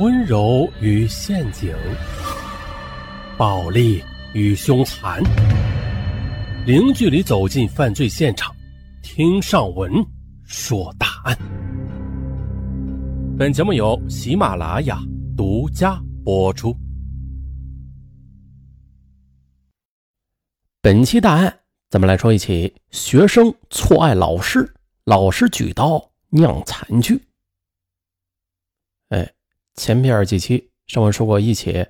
温柔与陷阱，暴力与凶残，零距离走进犯罪现场，听上文说大案。本节目由喜马拉雅独家播出。本期大案，咱们来说一起学生错爱老师，老师举刀酿惨剧。哎。前面几期上文说过一起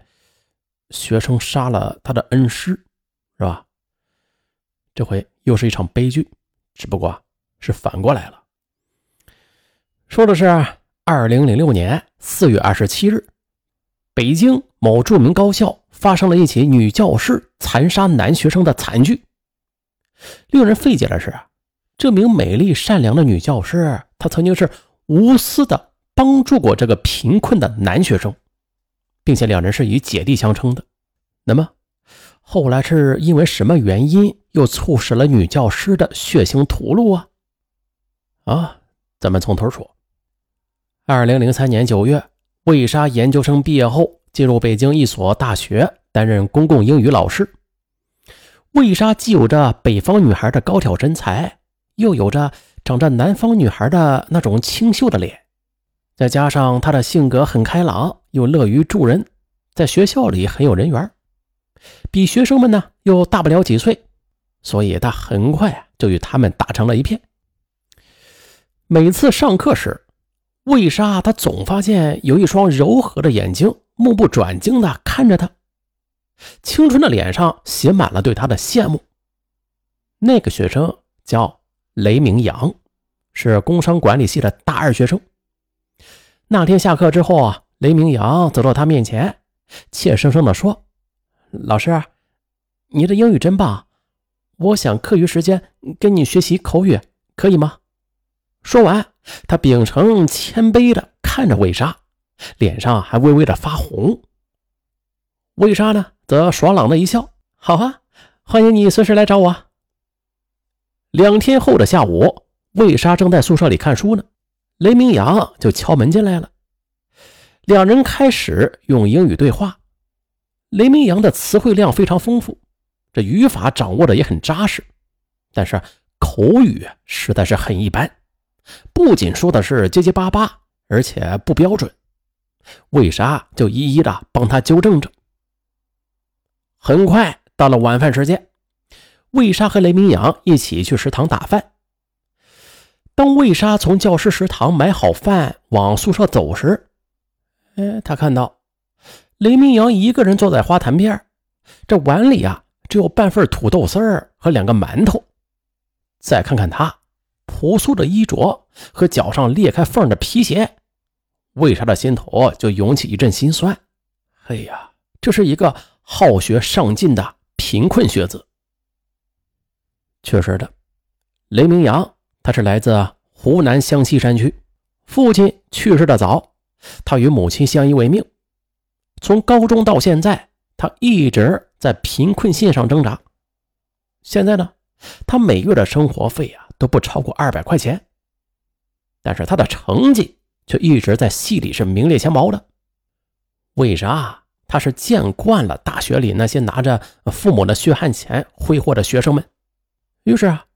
学生杀了他的恩师，是吧？这回又是一场悲剧，只不过是反过来了。说的是二零零六年四月二十七日，北京某著名高校发生了一起女教师残杀男学生的惨剧。令人费解的是，这名美丽善良的女教师，她曾经是无私的。帮助过这个贫困的男学生，并且两人是以姐弟相称的。那么，后来是因为什么原因又促使了女教师的血腥屠戮啊？啊，咱们从头说。二零零三年九月，魏莎研究生毕业后进入北京一所大学担任公共英语老师。魏莎既有着北方女孩的高挑身材，又有着长着南方女孩的那种清秀的脸。再加上他的性格很开朗，又乐于助人，在学校里很有人缘，比学生们呢又大不了几岁，所以他很快就与他们打成了一片。每次上课时，魏莎她总发现有一双柔和的眼睛目不转睛地看着他，青春的脸上写满了对他的羡慕。那个学生叫雷明阳，是工商管理系的大二学生。那天下课之后啊，雷明阳走到他面前，怯生生地说：“老师，你的英语真棒，我想课余时间跟你学习口语，可以吗？”说完，他秉承谦卑地看着魏莎，脸上还微微的发红。魏莎呢，则爽朗的一笑：“好啊，欢迎你随时来找我。”两天后的下午，魏莎正在宿舍里看书呢。雷明阳就敲门进来了，两人开始用英语对话。雷明阳的词汇量非常丰富，这语法掌握的也很扎实，但是口语实在是很一般，不仅说的是结结巴巴，而且不标准。魏莎就一一的帮他纠正着。很快到了晚饭时间，魏莎和雷明阳一起去食堂打饭。当魏莎从教师食堂买好饭往宿舍走时，哎，他看到雷明阳一个人坐在花坛边，这碗里啊只有半份土豆丝儿和两个馒头。再看看他朴素的衣着和脚上裂开缝的皮鞋，魏莎的心头就涌起一阵心酸。哎呀，这是一个好学上进的贫困学子。确实的，雷明阳。他是来自湖南湘西山区，父亲去世的早，他与母亲相依为命。从高中到现在，他一直在贫困线上挣扎。现在呢，他每月的生活费啊都不超过二百块钱，但是他的成绩却一直在系里是名列前茅的。为啥？他是见惯了大学里那些拿着父母的血汗钱挥霍的学生们，于是啊。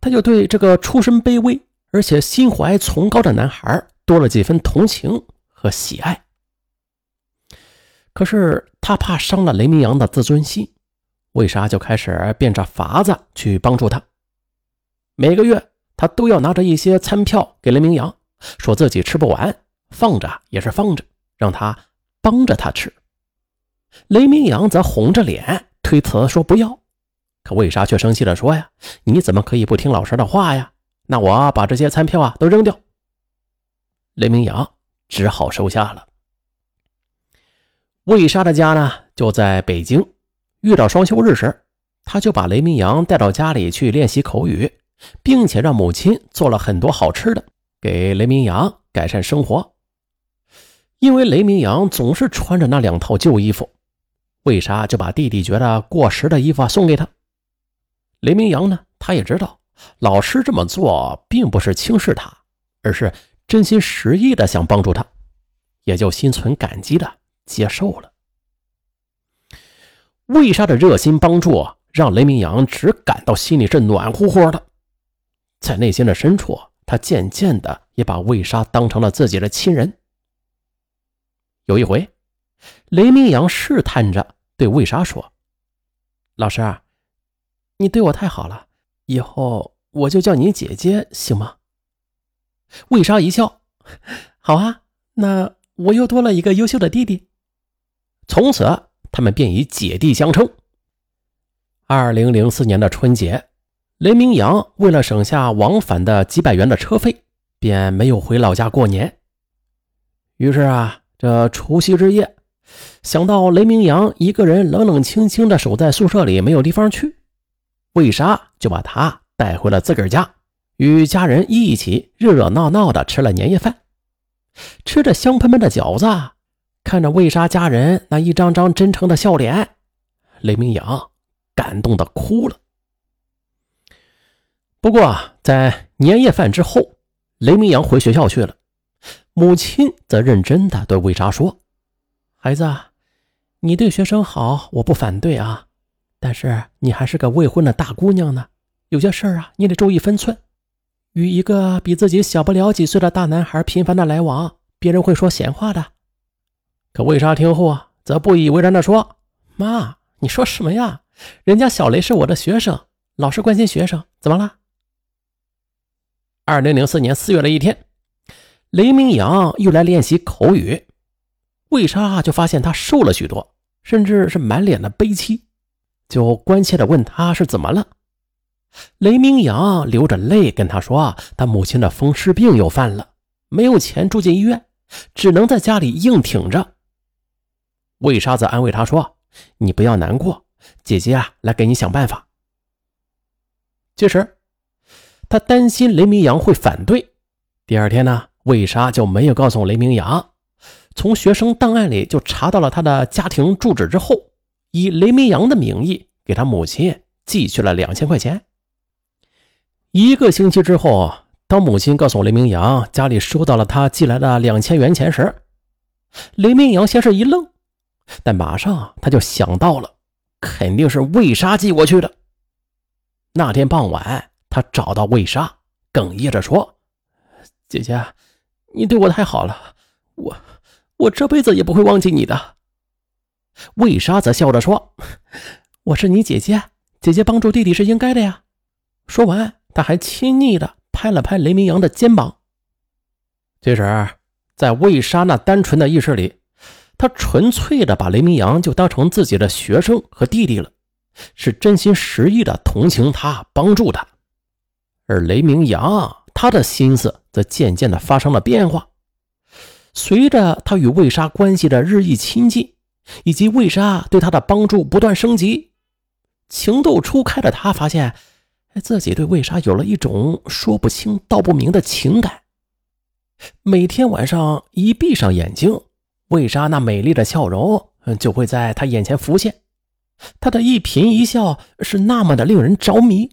他就对这个出身卑微而且心怀崇高的男孩多了几分同情和喜爱。可是他怕伤了雷明阳的自尊心，为啥就开始变着法子去帮助他？每个月他都要拿着一些餐票给雷明阳，说自己吃不完，放着也是放着，让他帮着他吃。雷明阳则红着脸推辞说不要。可为啥却生气地说：“呀，你怎么可以不听老师的话呀？那我把这些餐票啊都扔掉。”雷明阳只好收下了。魏莎的家呢就在北京，遇到双休日时，他就把雷明阳带到家里去练习口语，并且让母亲做了很多好吃的给雷明阳改善生活。因为雷明阳总是穿着那两套旧衣服，魏莎就把弟弟觉得过时的衣服送给他。雷明阳呢，他也知道老师这么做并不是轻视他，而是真心实意的想帮助他。也就心存感激的接受了。魏莎的热心帮助让雷明阳只感到心里是暖乎乎的，在内心的深处，他渐渐的也把魏莎当成了自己的亲人。有一回，雷明阳试探着对魏莎说：“老师，你对我太好了，以后我就叫你姐姐，行吗？”魏莎一笑：“好啊，那我又多了一个优秀的弟弟。”从此。他们便以姐弟相称。二零零四年的春节，雷明阳为了省下往返的几百元的车费，便没有回老家过年。于是啊，这除夕之夜，想到雷明阳一个人冷冷清清的守在宿舍里，没有地方去，魏莎就把他带回了自个儿家，与家人一起热热闹闹的吃了年夜饭，吃着香喷喷的饺子。看着魏莎家人那一张张真诚的笑脸，雷明阳感动的哭了。不过，在年夜饭之后，雷明阳回学校去了，母亲则认真的对魏莎说：“孩子，你对学生好，我不反对啊，但是你还是个未婚的大姑娘呢，有些事儿啊，你得注意分寸。与一个比自己小不了几岁的大男孩频繁的来往，别人会说闲话的。”可魏莎听后啊，则不以为然地说：“妈，你说什么呀？人家小雷是我的学生，老师关心学生，怎么了？”二零零四年四月的一天，雷明阳又来练习口语，魏莎就发现他瘦了许多，甚至是满脸的悲戚，就关切的问他是怎么了。雷明阳流着泪跟他说：“他母亲的风湿病又犯了，没有钱住进医院，只能在家里硬挺着。”魏莎则安慰他说：“你不要难过，姐姐啊，来给你想办法。”其实，他担心雷明阳会反对。第二天呢，魏莎就没有告诉雷明阳，从学生档案里就查到了他的家庭住址之后，以雷明阳的名义给他母亲寄去了两千块钱。一个星期之后，当母亲告诉雷明阳家里收到了他寄来的两千元钱时，雷明阳先是一愣。但马上他就想到了，肯定是魏莎寄过去的。那天傍晚，他找到魏莎，哽咽着说：“姐姐，你对我太好了，我我这辈子也不会忘记你的。”魏莎则笑着说：“我是你姐姐，姐姐帮助弟弟是应该的呀。”说完，他还亲昵的拍了拍雷明阳的肩膀。这时，在魏莎那单纯的意识里。他纯粹的把雷明阳就当成自己的学生和弟弟了，是真心实意的同情他、帮助他。而雷明阳他的心思则渐渐的发生了变化。随着他与魏莎关系的日益亲近，以及魏莎对他的帮助不断升级，情窦初开的他发现，自己对魏莎有了一种说不清道不明的情感。每天晚上一闭上眼睛。魏莎那美丽的笑容就会在他眼前浮现，她的一颦一笑是那么的令人着迷，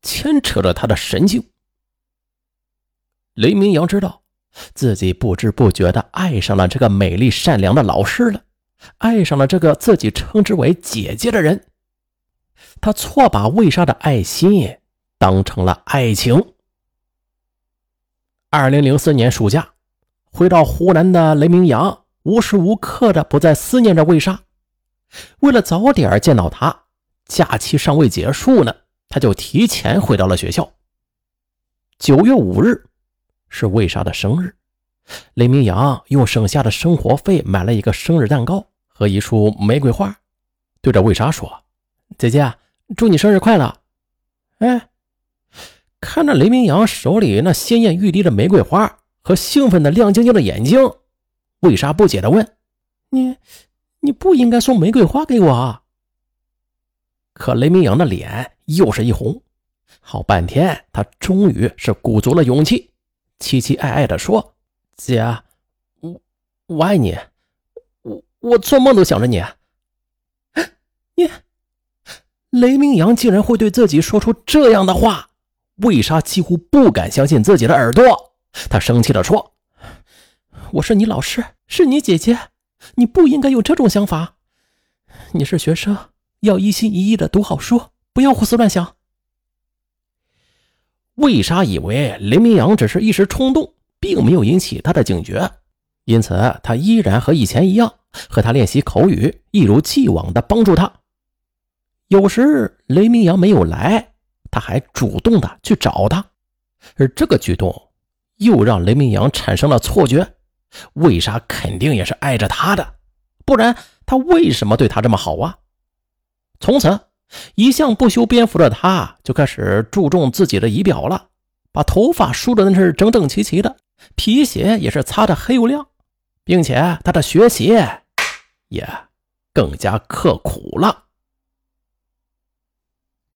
牵扯着他的神经。雷明阳知道自己不知不觉的爱上了这个美丽善良的老师了，爱上了这个自己称之为姐姐的人。他错把魏莎的爱心当成了爱情。二零零四年暑假，回到湖南的雷明阳。无时无刻的不在思念着魏莎，为了早点见到她，假期尚未结束呢，他就提前回到了学校。九月五日是魏莎的生日，雷明阳用省下的生活费买了一个生日蛋糕和一束玫瑰花，对着魏莎说：“姐姐，祝你生日快乐！”哎，看着雷明阳手里那鲜艳欲滴的玫瑰花和兴奋的亮晶晶的眼睛。魏莎不解地问：“你，你不应该送玫瑰花给我啊？”可雷明阳的脸又是一红，好半天，他终于是鼓足了勇气，凄凄爱爱地说：“姐，我我爱你，我我做梦都想着你。”你，雷明阳竟然会对自己说出这样的话，魏莎几乎不敢相信自己的耳朵，她生气地说。我是你老师，是你姐姐，你不应该有这种想法。你是学生，要一心一意的读好书，不要胡思乱想。魏莎以为雷明阳只是一时冲动，并没有引起他的警觉，因此他依然和以前一样，和他练习口语，一如既往的帮助他。有时雷明阳没有来，他还主动的去找他，而这个举动又让雷明阳产生了错觉，魏莎肯定也是爱着他的，不然他为什么对他这么好啊？从此。一向不修边幅的他，就开始注重自己的仪表了，把头发梳的那是整整齐齐的，皮鞋也是擦的黑又亮，并且他的学习也更加刻苦了。